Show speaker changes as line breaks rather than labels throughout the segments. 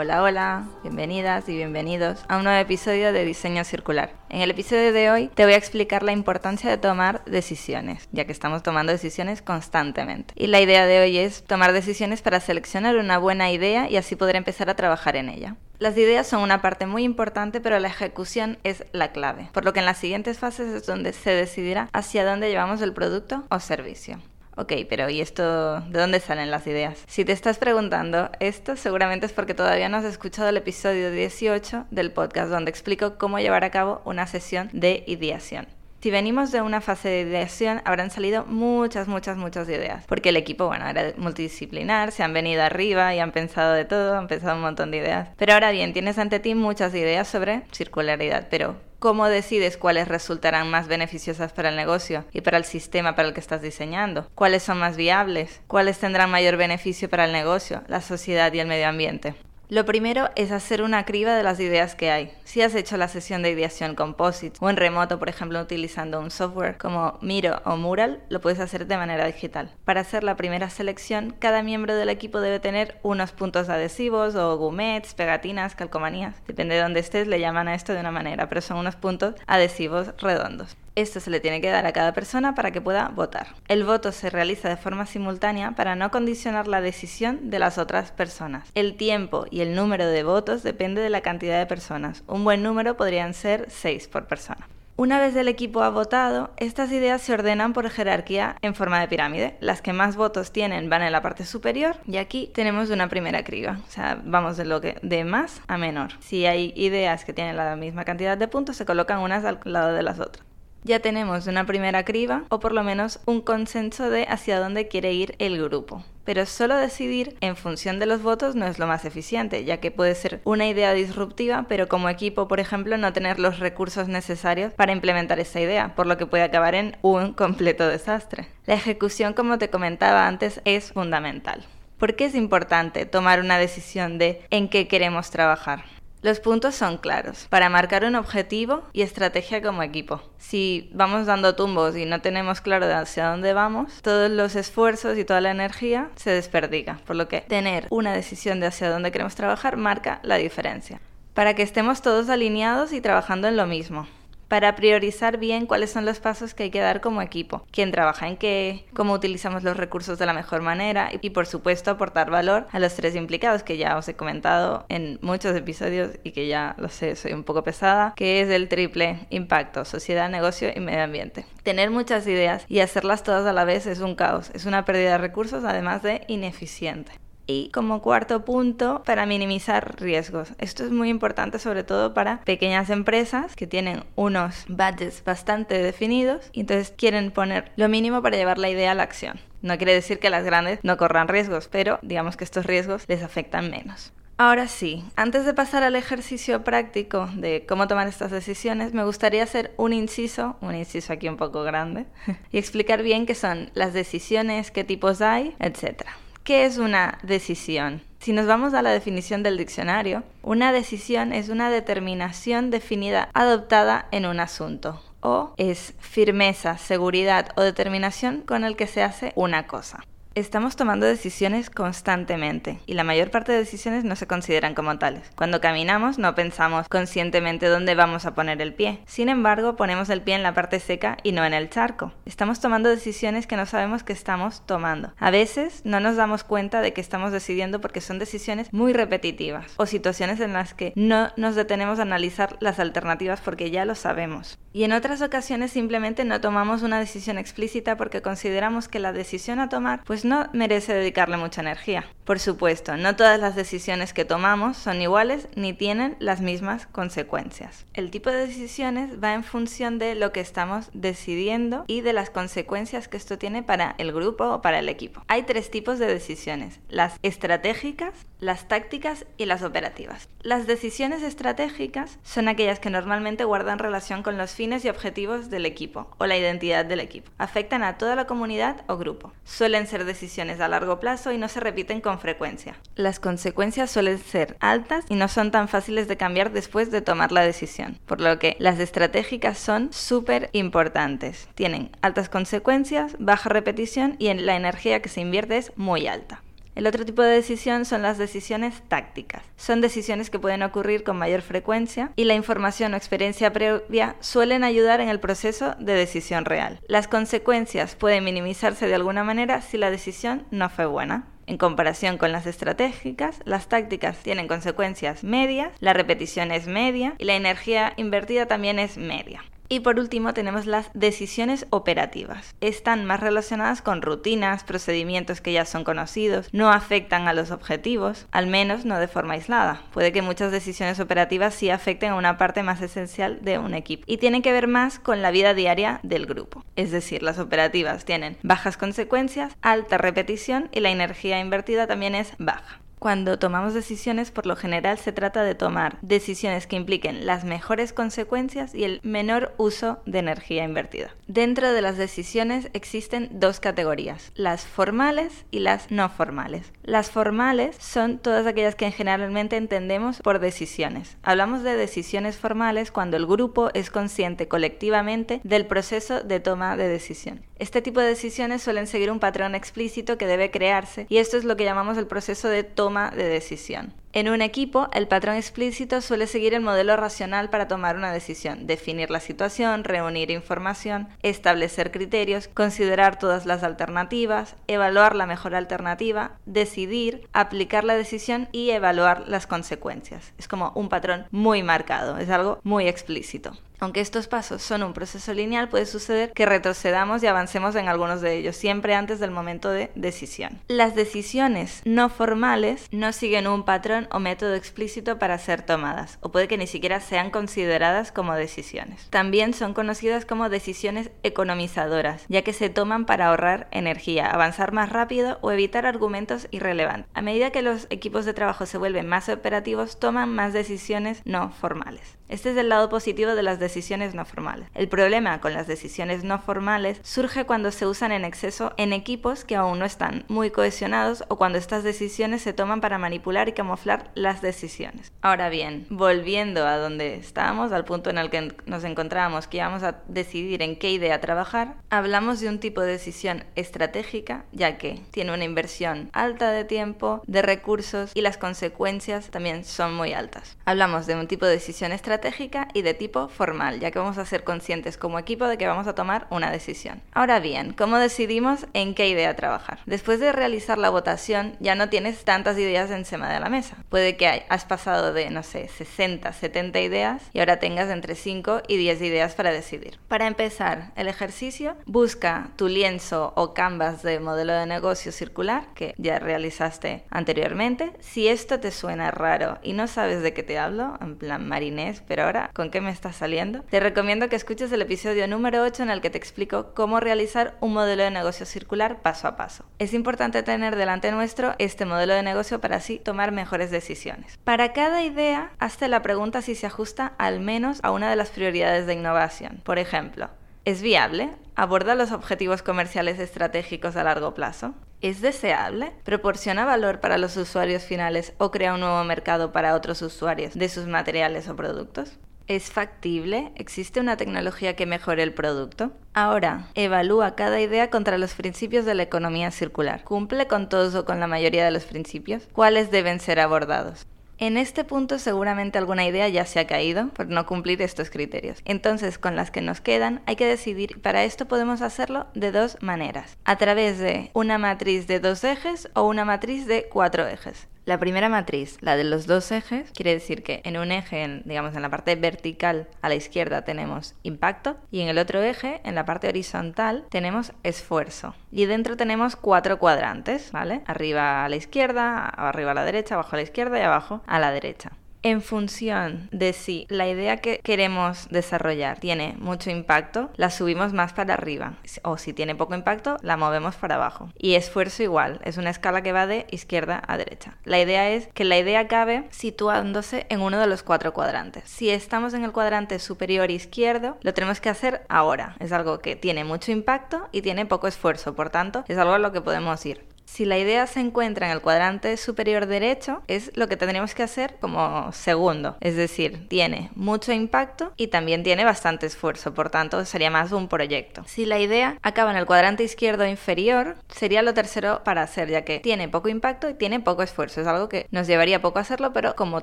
Hola, hola, bienvenidas y bienvenidos a un nuevo episodio de Diseño Circular. En el episodio de hoy te voy a explicar la importancia de tomar decisiones, ya que estamos tomando decisiones constantemente. Y la idea de hoy es tomar decisiones para seleccionar una buena idea y así poder empezar a trabajar en ella. Las ideas son una parte muy importante, pero la ejecución es la clave, por lo que en las siguientes fases es donde se decidirá hacia dónde llevamos el producto o servicio. Ok, pero ¿y esto de dónde salen las ideas? Si te estás preguntando esto, seguramente es porque todavía no has escuchado el episodio 18 del podcast donde explico cómo llevar a cabo una sesión de ideación. Si venimos de una fase de ideación, habrán salido muchas, muchas, muchas ideas. Porque el equipo, bueno, era multidisciplinar, se han venido arriba y han pensado de todo, han pensado un montón de ideas. Pero ahora bien, tienes ante ti muchas ideas sobre circularidad, pero ¿Cómo decides cuáles resultarán más beneficiosas para el negocio y para el sistema para el que estás diseñando? ¿Cuáles son más viables? ¿Cuáles tendrán mayor beneficio para el negocio, la sociedad y el medio ambiente? Lo primero es hacer una criba de las ideas que hay. Si has hecho la sesión de ideación composite o en remoto, por ejemplo, utilizando un software como Miro o Mural, lo puedes hacer de manera digital. Para hacer la primera selección, cada miembro del equipo debe tener unos puntos adhesivos o gumets, pegatinas, calcomanías. Depende de dónde estés, le llaman a esto de una manera, pero son unos puntos adhesivos redondos. Esto se le tiene que dar a cada persona para que pueda votar. El voto se realiza de forma simultánea para no condicionar la decisión de las otras personas. El tiempo y el número de votos depende de la cantidad de personas. Un buen número podrían ser 6 por persona. Una vez el equipo ha votado, estas ideas se ordenan por jerarquía en forma de pirámide. Las que más votos tienen van en la parte superior y aquí tenemos una primera criba. O sea, vamos de lo que de más a menor. Si hay ideas que tienen la misma cantidad de puntos, se colocan unas al lado de las otras ya tenemos una primera criba o por lo menos un consenso de hacia dónde quiere ir el grupo. Pero solo decidir en función de los votos no es lo más eficiente, ya que puede ser una idea disruptiva, pero como equipo, por ejemplo, no tener los recursos necesarios para implementar esa idea, por lo que puede acabar en un completo desastre. La ejecución, como te comentaba antes, es fundamental. ¿Por qué es importante tomar una decisión de en qué queremos trabajar? Los puntos son claros, para marcar un objetivo y estrategia como equipo. Si vamos dando tumbos y no tenemos claro hacia dónde vamos, todos los esfuerzos y toda la energía se desperdiga, por lo que tener una decisión de hacia dónde queremos trabajar marca la diferencia. Para que estemos todos alineados y trabajando en lo mismo para priorizar bien cuáles son los pasos que hay que dar como equipo, quién trabaja en qué, cómo utilizamos los recursos de la mejor manera y, por supuesto aportar valor a los tres implicados que ya os he comentado en muchos episodios y que ya lo sé, soy un poco pesada, que es el triple impacto, sociedad, negocio y medio ambiente. Tener muchas ideas y hacerlas todas a la vez es un caos, es una pérdida de recursos además de ineficiente. Y como cuarto punto, para minimizar riesgos. Esto es muy importante sobre todo para pequeñas empresas que tienen unos budgets bastante definidos y entonces quieren poner lo mínimo para llevar la idea a la acción. No quiere decir que las grandes no corran riesgos, pero digamos que estos riesgos les afectan menos. Ahora sí, antes de pasar al ejercicio práctico de cómo tomar estas decisiones, me gustaría hacer un inciso, un inciso aquí un poco grande, y explicar bien qué son las decisiones, qué tipos hay, etcétera. ¿Qué es una decisión? Si nos vamos a la definición del diccionario, una decisión es una determinación definida adoptada en un asunto o es firmeza, seguridad o determinación con el que se hace una cosa. Estamos tomando decisiones constantemente y la mayor parte de decisiones no se consideran como tales. Cuando caminamos no pensamos conscientemente dónde vamos a poner el pie. Sin embargo, ponemos el pie en la parte seca y no en el charco. Estamos tomando decisiones que no sabemos que estamos tomando. A veces no nos damos cuenta de que estamos decidiendo porque son decisiones muy repetitivas o situaciones en las que no nos detenemos a analizar las alternativas porque ya lo sabemos. Y en otras ocasiones simplemente no tomamos una decisión explícita porque consideramos que la decisión a tomar pues no merece dedicarle mucha energía. Por supuesto, no todas las decisiones que tomamos son iguales ni tienen las mismas consecuencias. El tipo de decisiones va en función de lo que estamos decidiendo y de las consecuencias que esto tiene para el grupo o para el equipo. Hay tres tipos de decisiones, las estratégicas, las tácticas y las operativas. Las decisiones estratégicas son aquellas que normalmente guardan relación con los fines y objetivos del equipo o la identidad del equipo. Afectan a toda la comunidad o grupo. Suelen ser decisiones a largo plazo y no se repiten con frecuencia. Las consecuencias suelen ser altas y no son tan fáciles de cambiar después de tomar la decisión, por lo que las estratégicas son súper importantes. Tienen altas consecuencias, baja repetición y la energía que se invierte es muy alta. El otro tipo de decisión son las decisiones tácticas. Son decisiones que pueden ocurrir con mayor frecuencia y la información o experiencia previa suelen ayudar en el proceso de decisión real. Las consecuencias pueden minimizarse de alguna manera si la decisión no fue buena. En comparación con las estratégicas, las tácticas tienen consecuencias medias, la repetición es media y la energía invertida también es media. Y por último tenemos las decisiones operativas. Están más relacionadas con rutinas, procedimientos que ya son conocidos, no afectan a los objetivos, al menos no de forma aislada. Puede que muchas decisiones operativas sí afecten a una parte más esencial de un equipo y tienen que ver más con la vida diaria del grupo. Es decir, las operativas tienen bajas consecuencias, alta repetición y la energía invertida también es baja. Cuando tomamos decisiones, por lo general se trata de tomar decisiones que impliquen las mejores consecuencias y el menor uso de energía invertida. Dentro de las decisiones existen dos categorías, las formales y las no formales. Las formales son todas aquellas que generalmente entendemos por decisiones. Hablamos de decisiones formales cuando el grupo es consciente colectivamente del proceso de toma de decisión. Este tipo de decisiones suelen seguir un patrón explícito que debe crearse y esto es lo que llamamos el proceso de toma de decisión. En un equipo, el patrón explícito suele seguir el modelo racional para tomar una decisión, definir la situación, reunir información, establecer criterios, considerar todas las alternativas, evaluar la mejor alternativa, decidir, aplicar la decisión y evaluar las consecuencias. Es como un patrón muy marcado, es algo muy explícito. Aunque estos pasos son un proceso lineal, puede suceder que retrocedamos y avancemos en algunos de ellos, siempre antes del momento de decisión. Las decisiones no formales no siguen un patrón o método explícito para ser tomadas, o puede que ni siquiera sean consideradas como decisiones. También son conocidas como decisiones economizadoras, ya que se toman para ahorrar energía, avanzar más rápido o evitar argumentos irrelevantes. A medida que los equipos de trabajo se vuelven más operativos, toman más decisiones no formales. Este es el lado positivo de las decisiones no formales. El problema con las decisiones no formales surge cuando se usan en exceso en equipos que aún no están muy cohesionados o cuando estas decisiones se toman para manipular y camuflar las decisiones. Ahora bien, volviendo a donde estábamos, al punto en el que nos encontrábamos, que íbamos a decidir en qué idea trabajar, hablamos de un tipo de decisión estratégica, ya que tiene una inversión alta de tiempo, de recursos y las consecuencias también son muy altas. Hablamos de un tipo de decisión estratégica y de tipo formal, ya que vamos a ser conscientes como equipo de que vamos a tomar una decisión. Ahora bien, ¿cómo decidimos en qué idea trabajar? Después de realizar la votación, ya no tienes tantas ideas encima de la mesa. Puede que has pasado de, no sé, 60, 70 ideas y ahora tengas entre 5 y 10 ideas para decidir. Para empezar el ejercicio, busca tu lienzo o canvas de modelo de negocio circular que ya realizaste anteriormente. Si esto te suena raro y no sabes de qué te hablo, en plan marinés, pero ahora, ¿con qué me está saliendo? Te recomiendo que escuches el episodio número 8 en el que te explico cómo realizar un modelo de negocio circular paso a paso. Es importante tener delante nuestro este modelo de negocio para así tomar mejores decisiones. Para cada idea, hazte la pregunta si se ajusta al menos a una de las prioridades de innovación. Por ejemplo, ¿es viable? ¿Aborda los objetivos comerciales estratégicos a largo plazo? ¿Es deseable? ¿Proporciona valor para los usuarios finales o crea un nuevo mercado para otros usuarios de sus materiales o productos? ¿Es factible? ¿Existe una tecnología que mejore el producto? Ahora, evalúa cada idea contra los principios de la economía circular. ¿Cumple con todos o con la mayoría de los principios? ¿Cuáles deben ser abordados? En este punto seguramente alguna idea ya se ha caído por no cumplir estos criterios. Entonces, con las que nos quedan hay que decidir. Para esto podemos hacerlo de dos maneras. A través de una matriz de dos ejes o una matriz de cuatro ejes. La primera matriz, la de los dos ejes, quiere decir que en un eje, digamos en la parte vertical a la izquierda tenemos impacto y en el otro eje, en la parte horizontal, tenemos esfuerzo. Y dentro tenemos cuatro cuadrantes, ¿vale? Arriba a la izquierda, arriba a la derecha, abajo a la izquierda y abajo a la derecha en función de si la idea que queremos desarrollar tiene mucho impacto, la subimos más para arriba. O si tiene poco impacto, la movemos para abajo. Y esfuerzo igual, es una escala que va de izquierda a derecha. La idea es que la idea cabe situándose en uno de los cuatro cuadrantes. Si estamos en el cuadrante superior izquierdo, lo tenemos que hacer ahora. Es algo que tiene mucho impacto y tiene poco esfuerzo, por tanto, es algo a lo que podemos ir. Si la idea se encuentra en el cuadrante superior derecho, es lo que tendríamos que hacer como segundo. Es decir, tiene mucho impacto y también tiene bastante esfuerzo, por tanto sería más un proyecto. Si la idea acaba en el cuadrante izquierdo inferior, sería lo tercero para hacer, ya que tiene poco impacto y tiene poco esfuerzo. Es algo que nos llevaría poco a hacerlo, pero como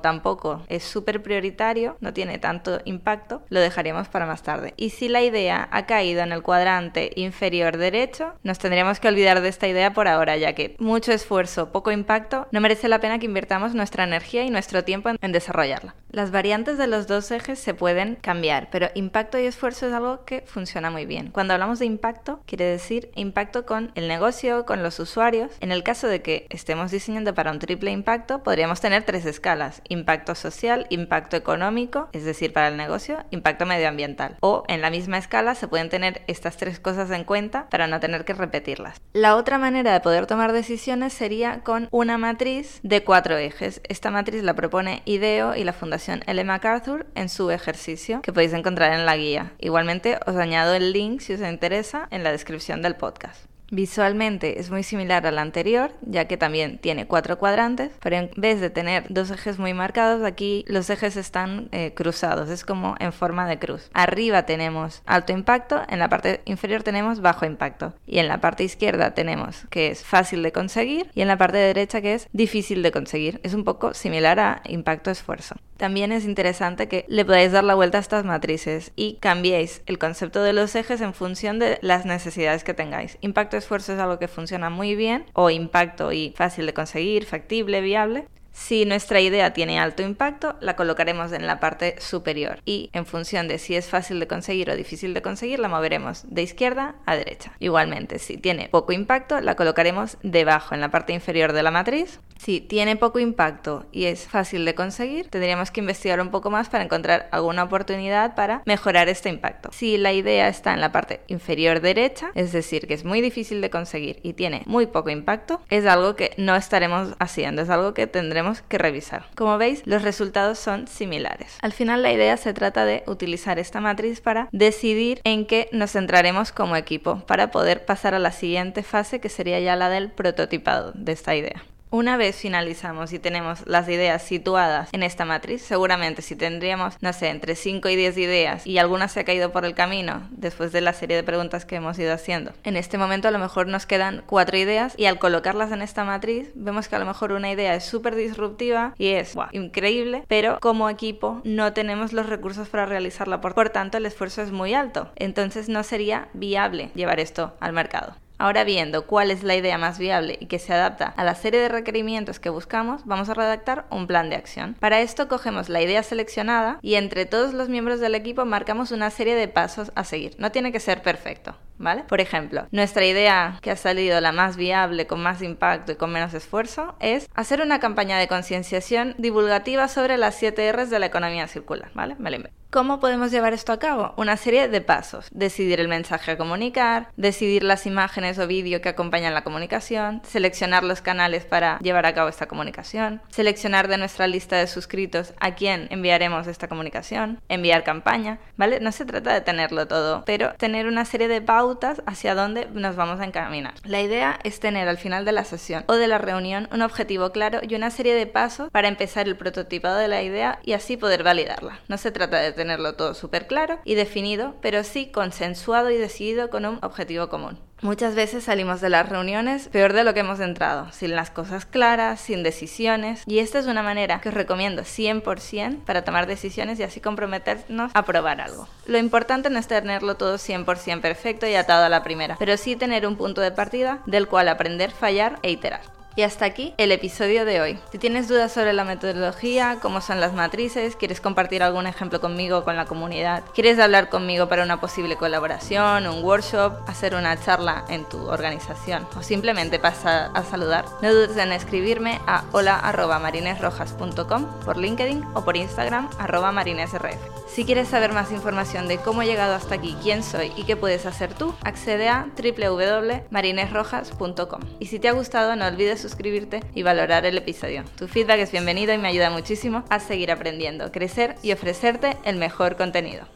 tampoco es súper prioritario, no tiene tanto impacto, lo dejaríamos para más tarde. Y si la idea ha caído en el cuadrante inferior derecho, nos tendríamos que olvidar de esta idea por ahora, ya que mucho esfuerzo, poco impacto, no merece la pena que invirtamos nuestra energía y nuestro tiempo en, desarrollarla. Las variantes de los dos ejes se pueden cambiar, pero impacto y esfuerzo es algo que funciona muy bien. Cuando hablamos de impacto, quiere decir impacto con el negocio, con los usuarios. En el caso de que estemos diseñando para un triple impacto, podríamos tener tres escalas. Impacto social, impacto económico, es decir, para el negocio, impacto medioambiental. O en la misma escala se pueden tener estas tres cosas en cuenta para no tener que repetirlas. La otra manera de poder tomar decisiones sería con una matriz de cuatro ejes. Esta matriz la propone IDEO y la Fundación L. MacArthur en su ejercicio que podéis encontrar en la guía. Igualmente os añado el link si os interesa en la descripción del podcast. Visualmente es muy similar al anterior, ya que también tiene cuatro cuadrantes, pero en vez de tener dos ejes muy marcados, aquí los ejes están eh, cruzados, es como en forma de cruz. Arriba tenemos alto impacto, en la parte inferior tenemos bajo impacto, y en la parte izquierda tenemos que es fácil de conseguir, y en la parte derecha que es difícil de conseguir. Es un poco similar a impacto-esfuerzo. También es interesante que le podáis dar la vuelta a estas matrices y cambiéis el concepto de los ejes en función de las necesidades que tengáis. Impacto-esfuerzo es algo que funciona muy bien o impacto y fácil de conseguir, factible, viable. Si nuestra idea tiene alto impacto, la colocaremos en la parte superior y en función de si es fácil de conseguir o difícil de conseguir, la moveremos de izquierda a derecha. Igualmente, si tiene poco impacto, la colocaremos debajo en la parte inferior de la matriz. Si tiene poco impacto y es fácil de conseguir, tendríamos que investigar un poco más para encontrar alguna oportunidad para mejorar este impacto. Si la idea está en la parte inferior derecha, es decir, que es muy difícil de conseguir y tiene muy poco impacto, es algo que no estaremos haciendo, es algo que tendremos que revisar. Como veis, los resultados son similares. Al final la idea se trata de utilizar esta matriz para decidir en qué nos centraremos como equipo para poder pasar a la siguiente fase que sería ya la del prototipado de esta idea. Una vez finalizamos y tenemos las ideas situadas en esta matriz, seguramente si tendríamos, no sé, entre 5 y 10 ideas y alguna se ha caído por el camino después de la serie de preguntas que hemos ido haciendo, en este momento a lo mejor nos quedan cuatro ideas y al colocarlas en esta matriz vemos que a lo mejor una idea es súper disruptiva y es increíble, pero como equipo no tenemos los recursos para realizarla, por, por tanto el esfuerzo es muy alto, entonces no sería viable llevar esto al mercado. Ahora viendo cuál es la idea más viable y que se adapta a la serie de requerimientos que buscamos, vamos a redactar un plan de acción. Para esto cogemos la idea seleccionada y entre todos los miembros del equipo marcamos una serie de pasos a seguir. No tiene que ser perfecto. ¿Vale? Por ejemplo, nuestra idea que ha salido la más viable, con más impacto y con menos esfuerzo, es hacer una campaña de concienciación divulgativa sobre las 7 Rs de la economía circular, ¿vale? Me lo ¿Cómo podemos llevar esto a cabo? Una serie de pasos. Decidir el mensaje a comunicar, decidir las imágenes o vídeo que acompañan la comunicación, seleccionar los canales para llevar a cabo esta comunicación, seleccionar de nuestra lista de suscritos a quién enviaremos esta comunicación, enviar campaña, ¿vale? No se trata de tenerlo todo, pero tener una serie de pautas hacia dónde nos vamos a encaminar. La idea es tener al final de la sesión o de la reunión un objetivo claro y una serie de pasos para empezar el prototipado de la idea y así poder validarla. No se trata de tener tenerlo todo súper claro y definido, pero sí consensuado y decidido con un objetivo común. Muchas veces salimos de las reuniones peor de lo que hemos entrado, sin las cosas claras, sin decisiones, y esta es una manera que os recomiendo 100% para tomar decisiones y así comprometernos a probar algo. Lo importante no es tenerlo todo 100% perfecto y atado a la primera, pero sí tener un punto de partida del cual aprender, fallar e iterar. Y hasta aquí el episodio de hoy. Si tienes dudas sobre la metodología, cómo son las matrices, quieres compartir algún ejemplo conmigo, con la comunidad, quieres hablar conmigo para una posible colaboración, un workshop, hacer una charla en tu organización o simplemente pasar a saludar, no dudes en escribirme a hola.marinesrojas.com por LinkedIn o por Instagram arroba marinesrf. Si quieres saber más información de cómo he llegado hasta aquí, quién soy y qué puedes hacer tú, accede a www.marinesrojas.com. Y si te ha gustado, no olvides suscribirte y valorar el episodio. Tu feedback es bienvenido y me ayuda muchísimo a seguir aprendiendo, crecer y ofrecerte el mejor contenido.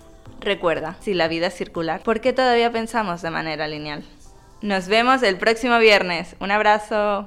Recuerda, si la vida es circular, ¿por qué todavía pensamos de manera lineal? Nos vemos el próximo viernes. Un abrazo.